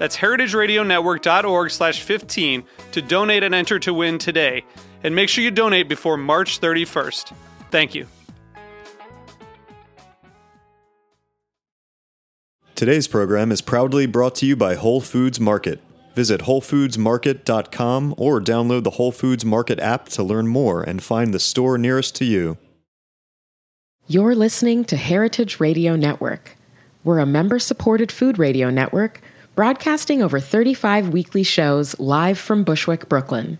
That's heritageradionetwork.org slash 15 to donate and enter to win today. And make sure you donate before March 31st. Thank you. Today's program is proudly brought to you by Whole Foods Market. Visit WholeFoodsMarket.com or download the Whole Foods Market app to learn more and find the store nearest to you. You're listening to Heritage Radio Network. We're a member supported food radio network broadcasting over 35 weekly shows live from Bushwick, Brooklyn.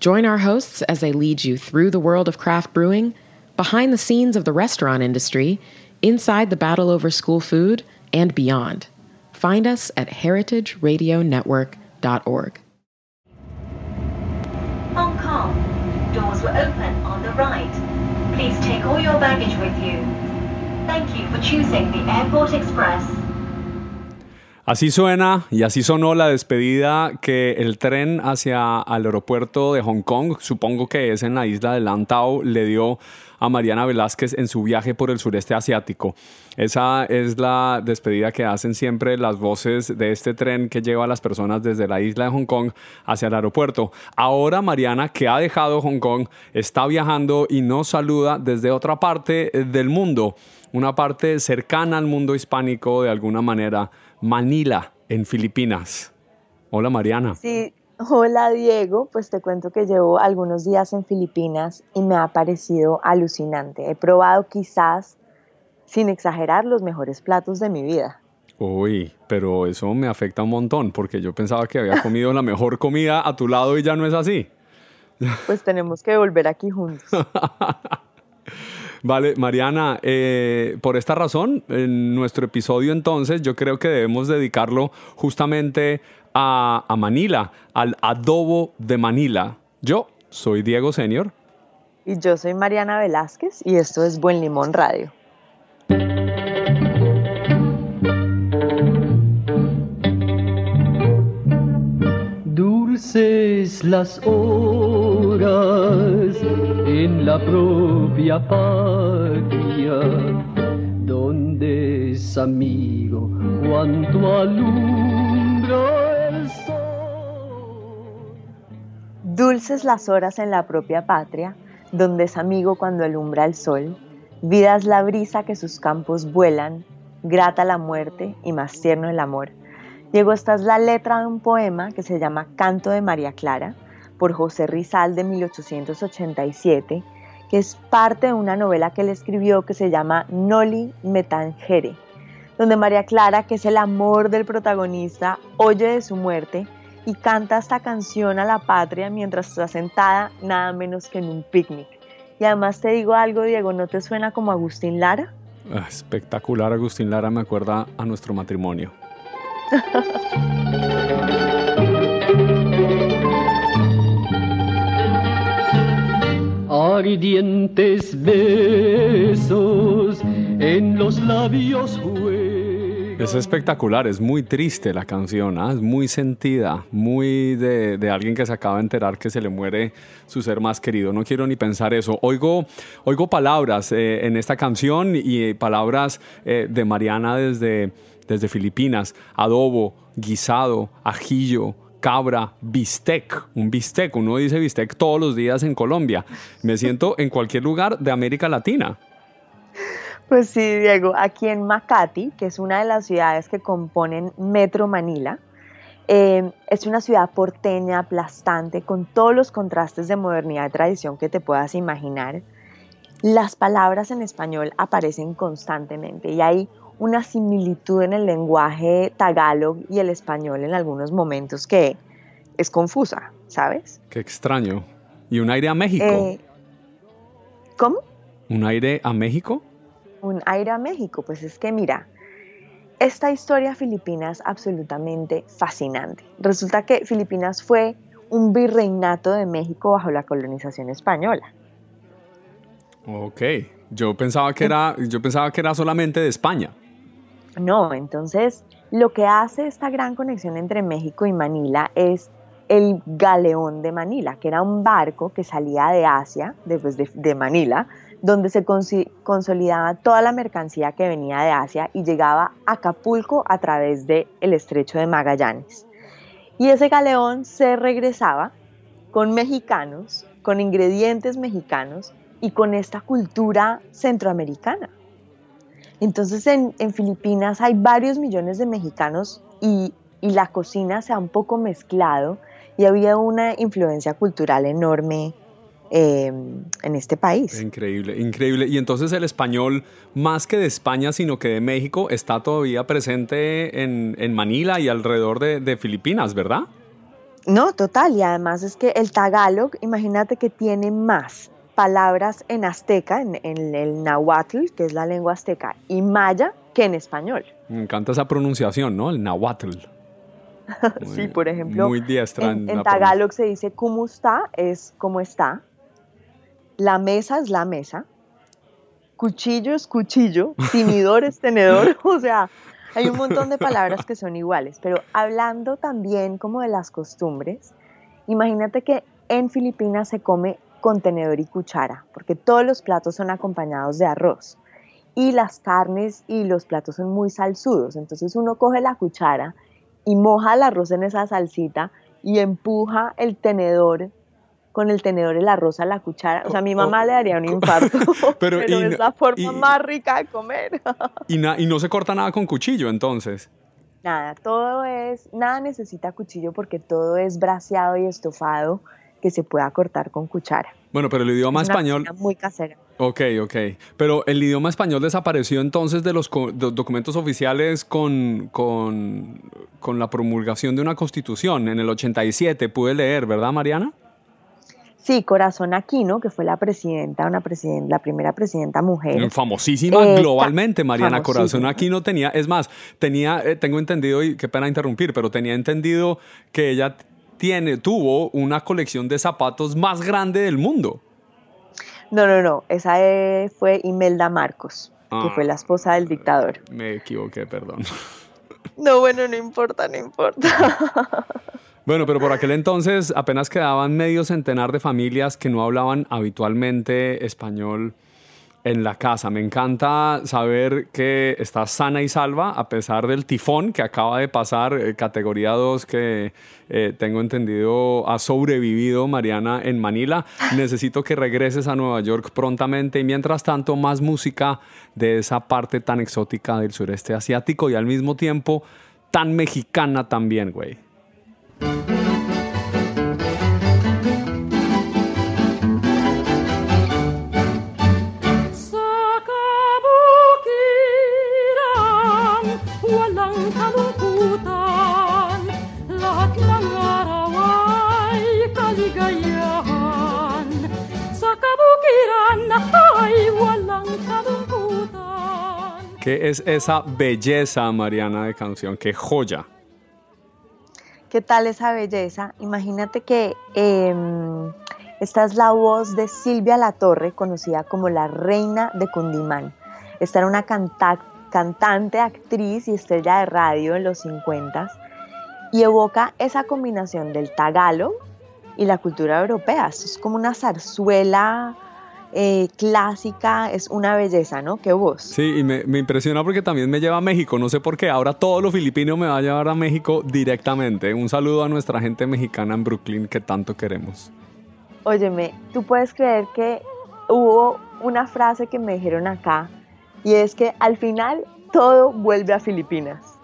Join our hosts as they lead you through the world of craft brewing, behind the scenes of the restaurant industry, inside the battle over school food, and beyond. Find us at heritageradionetwork.org. Hong Kong. Doors were open on the right. Please take all your baggage with you. Thank you for choosing the Airport Express. Así suena y así sonó la despedida que el tren hacia el aeropuerto de Hong Kong, supongo que es en la isla de Lantau, le dio a Mariana Velázquez en su viaje por el sureste asiático. Esa es la despedida que hacen siempre las voces de este tren que lleva a las personas desde la isla de Hong Kong hacia el aeropuerto. Ahora Mariana, que ha dejado Hong Kong, está viajando y nos saluda desde otra parte del mundo, una parte cercana al mundo hispánico de alguna manera. Manila, en Filipinas. Hola Mariana. Sí, hola Diego, pues te cuento que llevo algunos días en Filipinas y me ha parecido alucinante. He probado quizás, sin exagerar, los mejores platos de mi vida. Uy, pero eso me afecta un montón porque yo pensaba que había comido la mejor comida a tu lado y ya no es así. Pues tenemos que volver aquí juntos. Vale, Mariana, eh, por esta razón, en nuestro episodio entonces yo creo que debemos dedicarlo justamente a, a Manila, al adobo de Manila. Yo soy Diego Senior. Y yo soy Mariana Velázquez y esto es Buen Limón Radio. Dulces las horas en la propia patria, donde es amigo cuanto alumbra el sol. Dulces las horas en la propia patria, donde es amigo cuando alumbra el sol. Vida es la brisa que sus campos vuelan, grata la muerte y más tierno el amor. Diego, esta es la letra de un poema que se llama Canto de María Clara, por José Rizal de 1887, que es parte de una novela que él escribió que se llama Noli Metangere, donde María Clara, que es el amor del protagonista, oye de su muerte y canta esta canción a la patria mientras está sentada nada menos que en un picnic. Y además te digo algo, Diego, ¿no te suena como Agustín Lara? Ah, espectacular, Agustín Lara me acuerda a nuestro matrimonio. Besos en los labios. Es espectacular, es muy triste la canción, ¿ah? es muy sentida, muy de, alguien que se acaba de enterar que se le muere su ser más querido. No quiero ni pensar eso. Oigo, oigo palabras eh, en esta canción y palabras eh, de Mariana desde, desde Filipinas, adobo, guisado, ajillo, cabra, bistec, un bistec, uno dice bistec todos los días en Colombia. Me siento en cualquier lugar de América Latina. Pues sí, Diego, aquí en Makati, que es una de las ciudades que componen Metro Manila, Eh, es una ciudad porteña, aplastante, con todos los contrastes de modernidad y tradición que te puedas imaginar. Las palabras en español aparecen constantemente y hay una similitud en el lenguaje tagalog y el español en algunos momentos que es confusa, ¿sabes? Qué extraño. ¿Y un aire a México? Eh, ¿Cómo? ¿Un aire a México? Un aire a México, pues es que mira, esta historia filipina es absolutamente fascinante. Resulta que Filipinas fue un virreinato de México bajo la colonización española. Ok, yo pensaba que era, yo pensaba que era solamente de España. No, entonces lo que hace esta gran conexión entre México y Manila es el galeón de Manila, que era un barco que salía de Asia, de, de Manila, donde se consolidaba toda la mercancía que venía de Asia y llegaba a Acapulco a través del el estrecho de Magallanes. Y ese galeón se regresaba con mexicanos, con ingredientes mexicanos y con esta cultura centroamericana. Entonces en, en Filipinas hay varios millones de mexicanos y, y la cocina se ha un poco mezclado y había una influencia cultural enorme eh, en este país. Increíble, increíble. Y entonces el español, más que de España, sino que de México, está todavía presente en, en Manila y alrededor de, de, Filipinas, ¿verdad? No, total. Y además es que el tagalog, imagínate que tiene más palabras en azteca, en, en el nahuatl, que es la lengua azteca, y maya que en español. Me encanta esa pronunciación, ¿no? El nahuatl. Muy, sí, por ejemplo, muy diestra en, en, en tagalog se dice cómo está, es cómo está. La mesa es la mesa. Cuchillo es cuchillo. Tinidor es tenedor. O sea, hay un montón de palabras que son iguales. Pero hablando también como de las costumbres, imagínate que en Filipinas se come con tenedor y cuchara, porque todos los platos son acompañados de arroz. Y las carnes y los platos son muy salsudos. Entonces uno coge la cuchara y moja el arroz en esa salsita y empuja el tenedor con el tenedor el arroz a la cuchara. O sea, a mi mamá oh, le daría un infarto, pero, pero y, es la forma y, más rica de comer. y, na, y no se corta nada con cuchillo, entonces. Nada, todo es, nada necesita cuchillo porque todo es braseado y estofado que se pueda cortar con cuchara. Bueno, pero el idioma es español... Muy casera. Ok, ok. Pero el idioma español desapareció entonces de los, de documentos oficiales con, con, con, la promulgación de una constitución. En el 87 pude leer, ¿verdad, Mariana? Sí, Corazón Aquino, que fue la presidenta, una presidenta, la primera presidenta mujer. Famosísima eh, globalmente, Mariana Corazón Aquino tenía, es más, tenía, eh, tengo entendido, y qué pena interrumpir, pero tenía entendido que ella tiene, tuvo una colección de zapatos más grande del mundo. No, no, no, esa eh, fue Imelda Marcos, ah, que fue la esposa del dictador. Me equivoqué, perdón. No, bueno, no importa, no importa. Bueno, pero por aquel entonces apenas quedaban medio centenar de familias que no hablaban habitualmente español en la casa. Me encanta saber que estás sana y salva a pesar del tifón que acaba de pasar, eh, categoría 2 que eh, tengo entendido ha sobrevivido Mariana en Manila. Necesito que regreses a Nueva York prontamente y mientras tanto más música de esa parte tan exótica del sureste asiático y al mismo tiempo tan mexicana también, güey. ¿Qué es esa belleza, Mariana, de canción? ¡Qué joya! ¿Qué tal esa belleza? Imagínate que eh, esta es la voz de Silvia Latorre, conocida como la reina de Cundimán. Esta era una canta cantante, actriz y estrella de radio en los 50 y evoca esa combinación del tagalo y la cultura europea. Esto es como una zarzuela eh, clásica, es una belleza, ¿no? Qué voz. Sí, y me, me, impresiona porque también me lleva a México, no sé por qué, ahora todo lo filipino me va a llevar a México directamente. Un saludo a nuestra gente mexicana en Brooklyn que tanto queremos. Óyeme, tú puedes creer que hubo una frase que me dijeron acá y es que al final todo vuelve a Filipinas.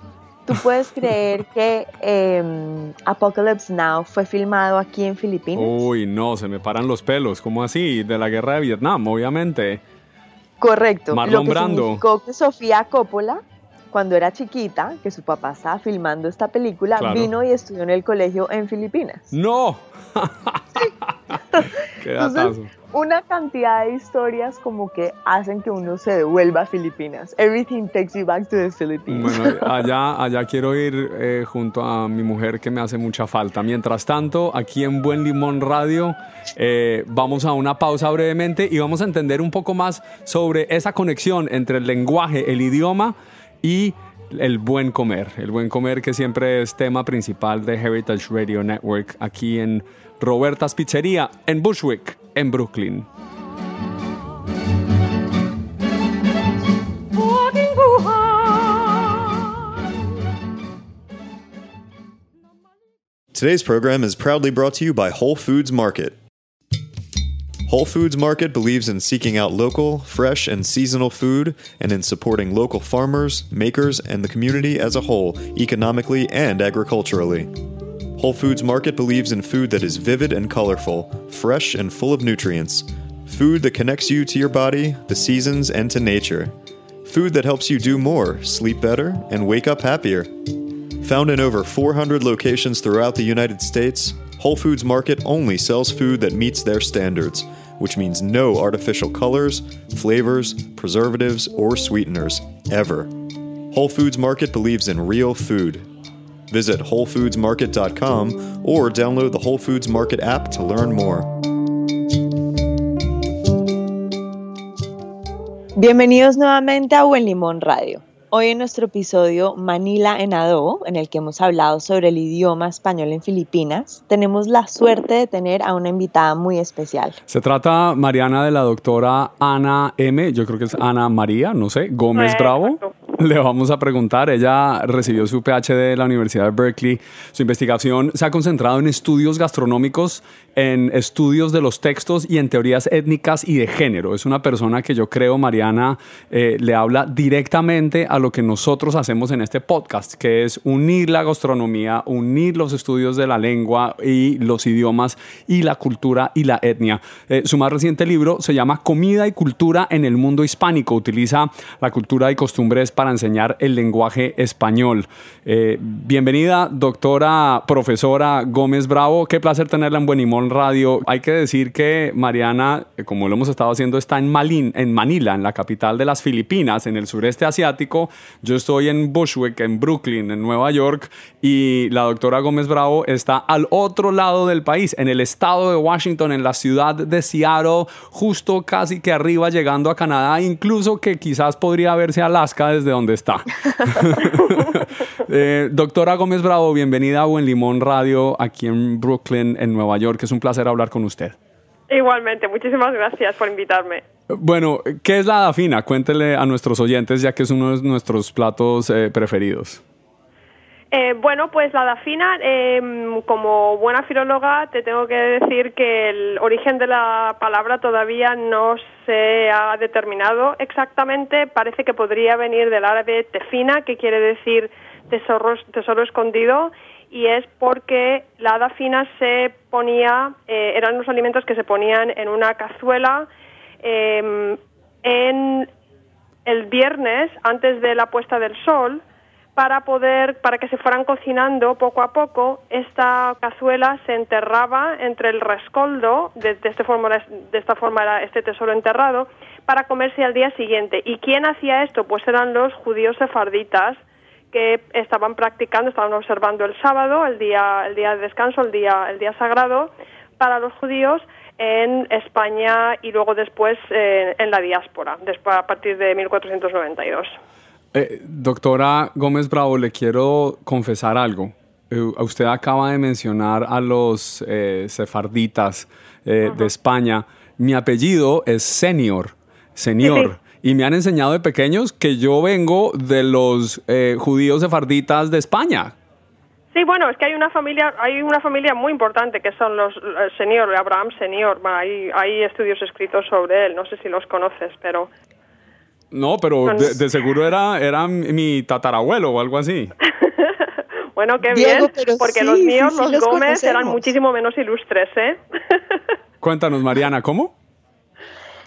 ¿Tú puedes creer que eh, Apocalypse Now fue filmado aquí en Filipinas? Uy, no, se me paran los pelos. ¿Cómo así? De la guerra de Vietnam, obviamente. Correcto. Marlon Lo que Brando. significó que Sofía Coppola, cuando era chiquita, que su papá estaba filmando esta película, Claro. vino y estudió en el colegio en Filipinas. ¡No! Entonces, una cantidad de historias como que hacen que uno se devuelva a Filipinas. Everything takes you back to the Philippines. Bueno, allá, allá quiero ir eh, junto a mi mujer que me hace mucha falta. Mientras tanto, aquí en Buen Limón Radio, eh, vamos a una pausa brevemente y vamos a entender un poco más sobre esa conexión entre el lenguaje, el idioma y el buen comer. El buen comer que siempre es tema principal de Heritage Radio Network aquí en Roberta's Pizzería en Bushwick, en Brooklyn. Today's program is proudly brought to you by Whole Foods Market. Whole Foods Market believes in seeking out local, fresh, and seasonal food and in supporting local farmers, makers, and the community as a whole, economically and agriculturally. Whole Foods Market believes in food that is vivid and colorful, fresh and full of nutrients, food that connects you to your body, the seasons, and to nature, food that helps you do more, sleep better, and wake up happier. Found in over 400 locations throughout the United States, Whole Foods Market only sells food that meets their standards, which means no artificial colors, flavors, preservatives, or sweeteners, ever. Whole Foods Market believes in real food. Visit WholeFoodsMarket.com or download the Whole Foods Market app to learn more. Bienvenidos nuevamente a Buen Limón Radio. Hoy en nuestro episodio Manila en Adobo, en el que hemos hablado sobre el idioma español en Filipinas, tenemos la suerte de tener a una invitada muy especial. Se trata, Mariana, de la doctora Ana M., yo creo que es Ana María, no sé, Gómez Eh, Bravo. exacto. Le vamos a preguntar, ella recibió su PhD de la Universidad de Berkeley. Su investigación se ha concentrado en estudios gastronómicos, en estudios de los textos y en teorías étnicas y de género. Es una persona que yo creo, Mariana, eh, le habla directamente a lo que nosotros hacemos en este podcast, que es unir la gastronomía, unir los estudios de la lengua y los idiomas y la cultura y la etnia. Eh, su más reciente libro se llama Comida y Cultura en el Mundo Hispánico. Utiliza la cultura y costumbres para enseñar el lenguaje español. Eh, bienvenida, doctora, profesora Gómez Bravo. Qué placer tenerla en Buenimón Radio. Hay que decir que Mariana, eh, como lo hemos estado haciendo, está en, Malin, en Manila, en la capital de las Filipinas, en el sureste asiático. Yo estoy en Bushwick, en Brooklyn, en Nueva York, y la doctora Gómez Bravo está al otro lado del país, en el estado de Washington, en la ciudad de Seattle, justo casi que arriba llegando a Canadá, incluso que quizás podría verse Alaska desde donde está. Eh, doctora Gómez Bravo, bienvenida a Buen Limón Radio aquí en Brooklyn, en Nueva York. Es un placer hablar con usted. Igualmente, muchísimas gracias por invitarme. Bueno, ¿qué es la dafina? Cuéntele a nuestros oyentes, ya que es uno de nuestros platos eh, preferidos. Eh, bueno, pues la dafina, eh, como buena filóloga, te tengo que decir que el origen de la palabra todavía no se ha determinado exactamente. Parece que podría venir del árabe tefina, que quiere decir tesoro, tesoro escondido, y es porque la dafina se ponía, eh, eran los alimentos que se ponían en una cazuela eh, en el viernes antes de la puesta del sol para poder para que se fueran cocinando poco a poco esta cazuela se enterraba entre el rescoldo de, de este forma de esta forma era este tesoro enterrado para comerse al día siguiente. Y quién hacía esto pues eran los judíos sefarditas que estaban practicando estaban observando el sábado el día el día de descanso el día el día sagrado para los judíos en España y luego después eh, en la diáspora después a partir de 1492 Eh, doctora Gómez Bravo, le quiero confesar algo. Eh, usted acaba de mencionar a los eh, sefarditas eh, de España. Mi apellido es Senior, Senior. Y me han enseñado de pequeños que yo vengo de los eh, judíos sefarditas de España. Sí, bueno, es que hay una familia, hay una familia muy importante que son los el Senior, Abraham Senior. Bueno, hay, hay estudios escritos sobre él. No sé si los conoces, pero No, pero de, de seguro era, era mi tatarabuelo o algo así. Bueno, qué Diego, bien, porque sí, los míos, sí los los Gómez, eran muchísimo menos ilustres, ¿eh? Cuéntanos, Mariana, ¿cómo?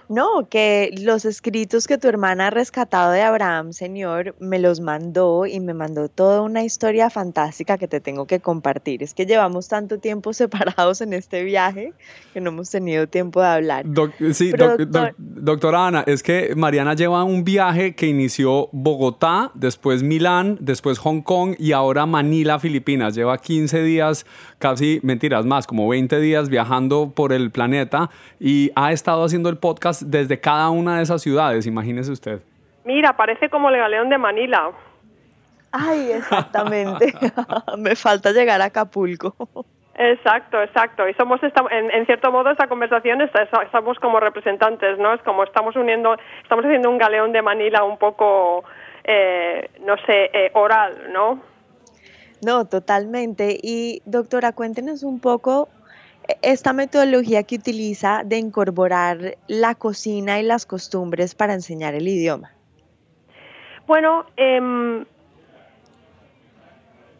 No, que los escritos que tu hermana ha rescatado de Abraham, señor, me los mandó y me mandó toda una historia fantástica que te tengo que compartir. Es que llevamos tanto tiempo separados en este viaje que no hemos tenido tiempo de hablar. Doc- sí, doc- doc- doctor- doctora Ana, es que Mariana lleva un viaje que inició Bogotá, después Milán, después Hong Kong y ahora Manila, Filipinas. Lleva 15 días, casi mentiras más, como 20 días viajando por el planeta y ha estado haciendo el podcast desde cada una de esas ciudades, imagínese usted. Mira, parece como el galeón de Manila. Ay, exactamente. me falta llegar a Acapulco. Exacto, exacto. Y somos, en, en cierto modo, esta conversación estamos como representantes, ¿no? Es como estamos uniendo, estamos haciendo un galeón de Manila un poco, eh, no sé, eh, oral, ¿no? No, totalmente. Y doctora, cuéntenos un poco esta metodología que utiliza de incorporar la cocina y las costumbres para enseñar el idioma. Bueno, em,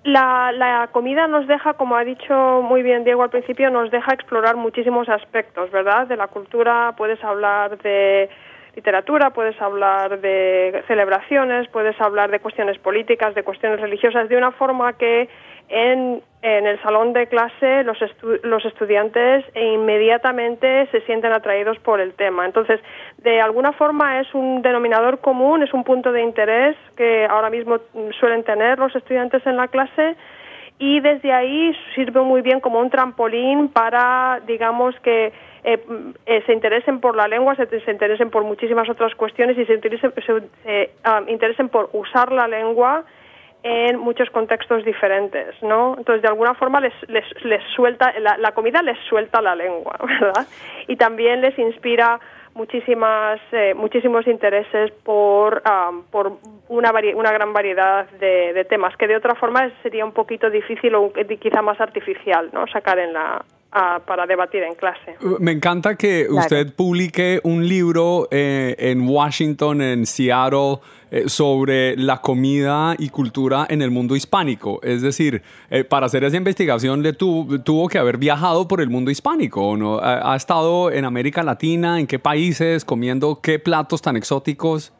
la, la comida nos deja, como ha dicho muy bien Diego al principio, nos deja explorar muchísimos aspectos, ¿verdad? De la cultura puedes hablar de literatura, puedes hablar de celebraciones, puedes hablar de cuestiones políticas, de cuestiones religiosas, de una forma que en, en el salón de clase los, estu- los estudiantes inmediatamente se sienten atraídos por el tema. Entonces, de alguna forma es un denominador común, es un punto de interés que ahora mismo suelen tener los estudiantes en la clase y desde ahí sirve muy bien como un trampolín para, digamos, que eh, eh, se interesen por la lengua, se, se interesen por muchísimas otras cuestiones y se interesen, se, eh, ah, interesen por usar la lengua en muchos contextos diferentes, ¿no? Entonces, de alguna forma les, les, les suelta, la, la comida les suelta la lengua, ¿verdad? Y también les inspira muchísimas, eh, muchísimos intereses por, am, por una, vari- una gran variedad de, de temas que de otra forma sería un poquito difícil o quizá más artificial, ¿no? Sacar en la, a- para debatir en clase. Me encanta que Claro. usted publique un libro eh, en Washington, en Seattle, eh, sobre la comida y cultura en el mundo hispánico. Es decir, eh, para hacer esa investigación le tu- tuvo que haber viajado por el mundo hispánico, ¿o ¿no? ¿Ha, ha estado en América Latina? ¿En qué países? ¿Comiendo qué platos tan exóticos?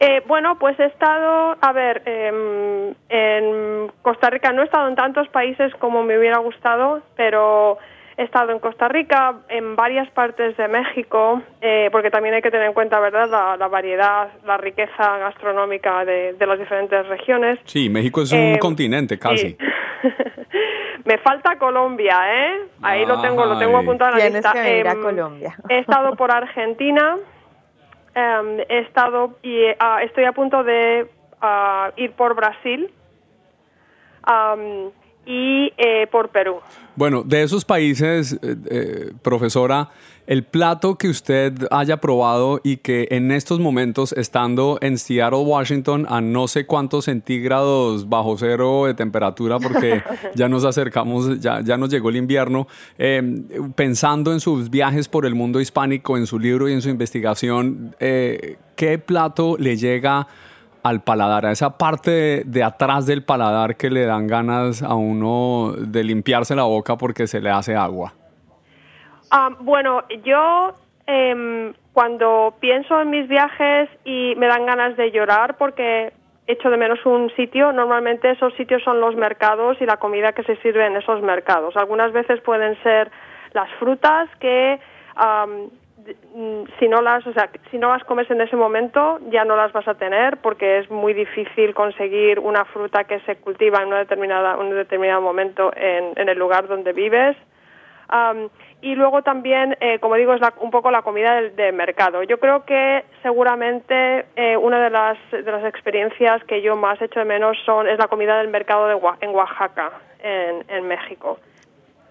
Eh, bueno, pues he estado, a ver, em, en Costa Rica, no he estado en tantos países como me hubiera gustado, pero he estado en Costa Rica, en varias partes de México, eh, porque también hay que tener en cuenta, ¿verdad?, la, la variedad, la riqueza gastronómica de, de las diferentes regiones. Sí, México es un Eh, continente casi. sí. Me falta Colombia, ¿eh? Ahí lo tengo, lo tengo apuntado en la Tienes lista. que venir a Em, Colombia. He estado por Argentina, em, he estado y ah, estoy a punto de ah, ir por Brasil. Am, y eh, por Perú. Bueno, de esos países, eh, eh, profesora, el plato que usted haya probado y que en estos momentos, estando en Seattle, Washington, a no sé cuántos centígrados bajo cero de temperatura, porque ya nos acercamos, ya, ya nos llegó el invierno, eh, pensando en sus viajes por el mundo hispánico, en su libro y en su investigación, ¿qué plato le llega al paladar, a esa parte de, atrás del paladar que le dan ganas a uno de limpiarse la boca porque se le hace agua. Ah, bueno, yo em, cuando pienso en mis viajes y me dan ganas de llorar porque echo de menos un sitio, normalmente esos sitios son los mercados y la comida que se sirve en esos mercados. Algunas veces pueden ser las frutas que si no las, o sea, si no las comes en ese momento ya no las vas a tener porque es muy difícil conseguir una fruta que se cultiva en una determinada, un determinado momento en, en el lugar donde vives. Am, y luego también, eh, como digo, es la- un poco la comida del, del mercado. Yo creo que seguramente eh, una de las, de las experiencias que yo más echo de menos son es la comida del mercado de, en Oaxaca, en, en México.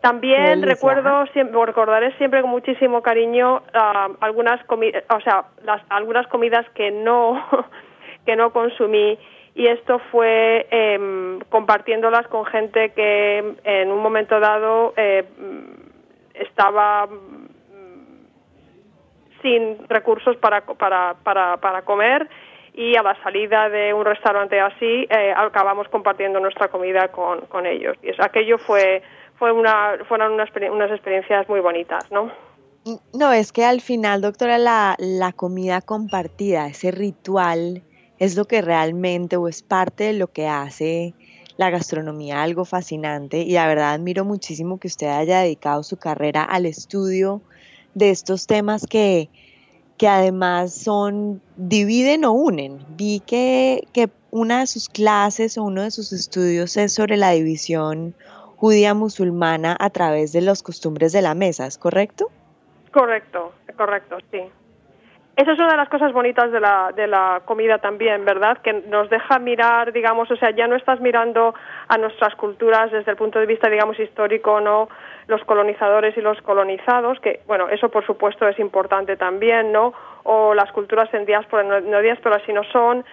También delicia, recuerdo, siempre, recordaré siempre con muchísimo cariño ah, algunas comi- o sea, las, algunas comidas que no, que no consumí. Y esto fue em, compartiéndolas con gente que en un momento dado eh, estaba mm, sin recursos para, para, para, para comer. Y a la salida de un restaurante así eh, acabamos compartiendo nuestra comida con, con ellos. Y es, aquello fue, fue una, fueron unas, unas experiencias muy bonitas, ¿no? No, es que al final, doctora, la, la comida compartida, ese ritual, es lo que realmente o es parte de lo que hace la gastronomía algo fascinante y la verdad admiro muchísimo que usted haya dedicado su carrera al estudio de estos temas que, que además son, dividen o unen. Vi que, que una de sus clases o uno de sus estudios es sobre la división judía musulmana a través de las costumbres de la mesa, ¿es correcto? Correcto, correcto, sí. Esa es una de las cosas bonitas de la, de la comida también, ¿verdad? Que nos deja mirar, digamos, o sea, ya no estás mirando a nuestras culturas desde el punto de vista, digamos, histórico, ¿no? Los colonizadores y los colonizados, que, bueno, eso por supuesto es importante también, ¿no? O las culturas en diáspora, no, no diáspora, sino son,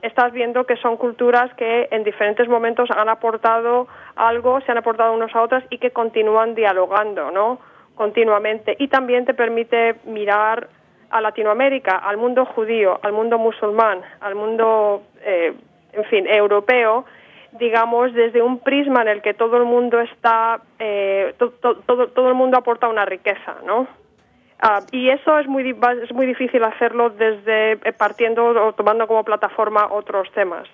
estás viendo que son culturas que en diferentes momentos han aportado algo, se han aportado unos a otras y que continúan dialogando, ¿no? Continuamente. Y también te permite mirar a Latinoamérica, al mundo judío, al mundo musulmán, al mundo, eh, en fin, europeo, digamos, desde un prisma en el que todo el mundo está, eh, todo, todo el mundo aporta una riqueza, ¿no? Ah, y eso es muy, es muy difícil hacerlo desde eh, partiendo o tomando como plataforma otros temas.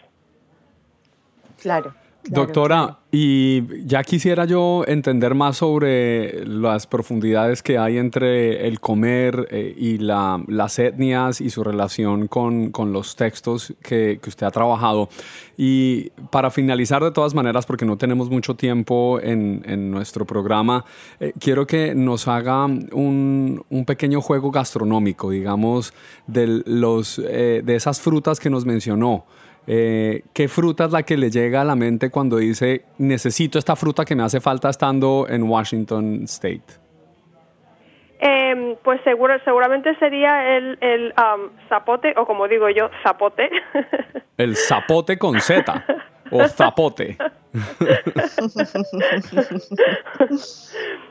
Claro. Doctora, y ya quisiera yo entender más sobre las profundidades que hay entre el comer eh, y las etnias y su relación con, los textos que, usted ha trabajado. Y para finalizar de todas maneras, porque no tenemos mucho tiempo en, nuestro programa, eh, quiero que nos haga un, pequeño juego gastronómico, digamos, de, los, eh, de esas frutas que nos mencionó. Eh, ¿Qué fruta es la que le llega a la mente cuando dice necesito esta fruta que me hace falta estando en Washington State? Em, pues seguro, seguramente sería el, el zapote, o como digo yo, zapote. El zapote con Z, o zapote.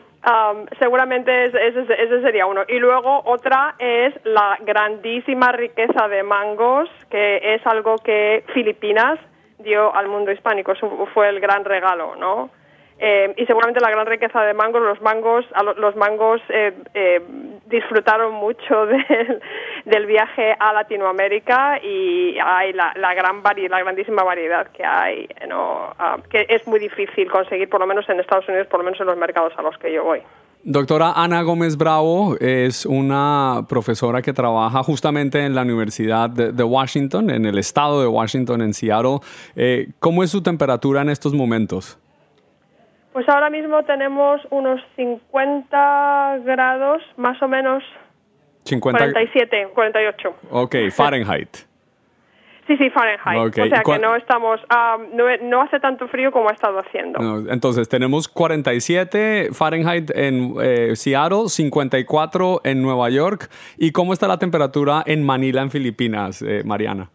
seguramente ese, sería uno. Y luego otra es la grandísima riqueza de mangos, que es algo que Filipinas dio al mundo hispánico. Fue el gran regalo, ¿no? Eh, y seguramente la gran riqueza de mangos, los mangos, los mangos eh, eh, disfrutaron mucho del viaje a Latinoamérica y hay la, gran la grandísima variedad que hay, ah, que es muy difícil conseguir, por lo menos en Estados Unidos, por lo menos en los mercados a los que yo voy. Doctora Ana Gómez Bravo es una profesora que trabaja justamente en la Universidad de, Washington, en el estado de Washington, en Seattle. ¿Cómo es su temperatura en estos momentos? Pues ahora mismo tenemos unos 50 grados, más o menos. 50... 47, 48. Ok, Fahrenheit. Sí, sí, Fahrenheit. O sea que no estamos, no, hace tanto frío como ha estado haciendo. entonces, tenemos 47 Fahrenheit en eh, Seattle, 54 en Nueva York. ¿Y cómo está la temperatura en Manila, en Filipinas, eh, Mariana?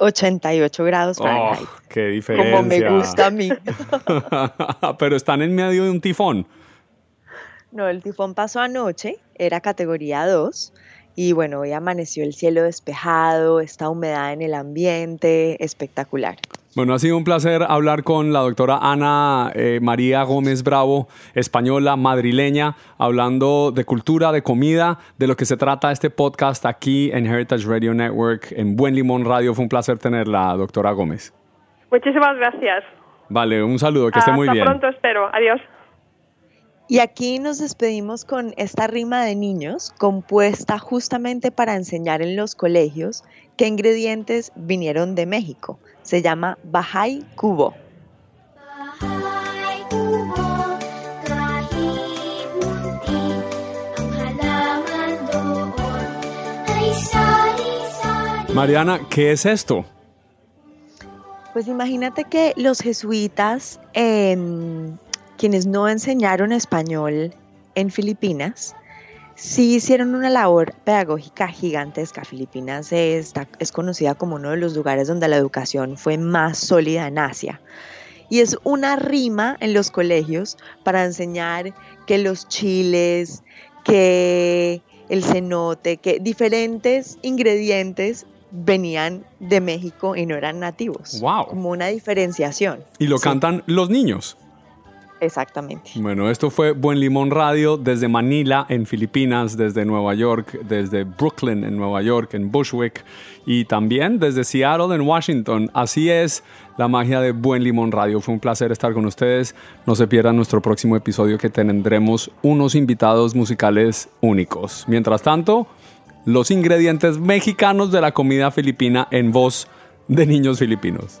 88 grados oh, Fahrenheit. qué diferencia. Como me gusta a mí. Pero están en medio de un tifón. No, el tifón pasó anoche, era categoría 2. Y bueno, hoy amaneció el cielo despejado, esta humedad en el ambiente, espectacular. Bueno, ha sido un placer hablar con la doctora Ana eh, María Gómez Bravo, española, madrileña, hablando de cultura, de comida, de lo que se trata este podcast aquí en Heritage Radio Network, en Buen Limón Radio. Fue un placer tenerla, doctora Gómez. Muchísimas gracias. Vale, un saludo, que esté muy bien. Hasta pronto, espero. Adiós. Y aquí nos despedimos con esta rima de niños compuesta justamente para enseñar en los colegios qué ingredientes vinieron de México se llama Bajay Cubo. Mariana, ¿qué es esto? Pues imagínate que los jesuitas, quienes no enseñaron español en Filipinas, sí hicieron una labor pedagógica gigantesca. Filipinas es, es conocida como uno de los lugares donde la educación fue más sólida en Asia. Y es una rima en los colegios para enseñar que los chiles, que el cenote, que diferentes ingredientes venían de México y no eran nativos. Wow. Como una diferenciación. Y lo Sí, cantan los niños. Exactamente. Bueno, esto fue Buen Limón Radio desde Manila, en Filipinas, desde Nueva York, desde Brooklyn, en Nueva York, en Bushwick y también desde Seattle, en Washington. Así es la magia de Buen Limón Radio. Fue un placer estar con ustedes. No se pierdan nuestro próximo episodio que tendremos unos invitados musicales únicos. Mientras tanto, los ingredientes mexicanos de la comida filipina en voz de niños filipinos.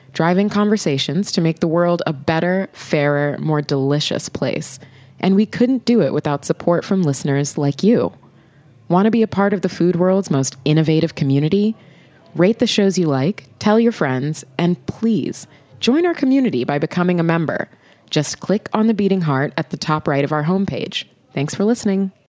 driving conversations to make the world a better, fairer, more delicious place. And we couldn't do it without support from listeners like you. Want to be a part of the food world's most innovative community? Rate the shows you like, tell your friends, and please join our community by becoming a member. Just click on the beating heart at the top right of our homepage. Thanks for listening.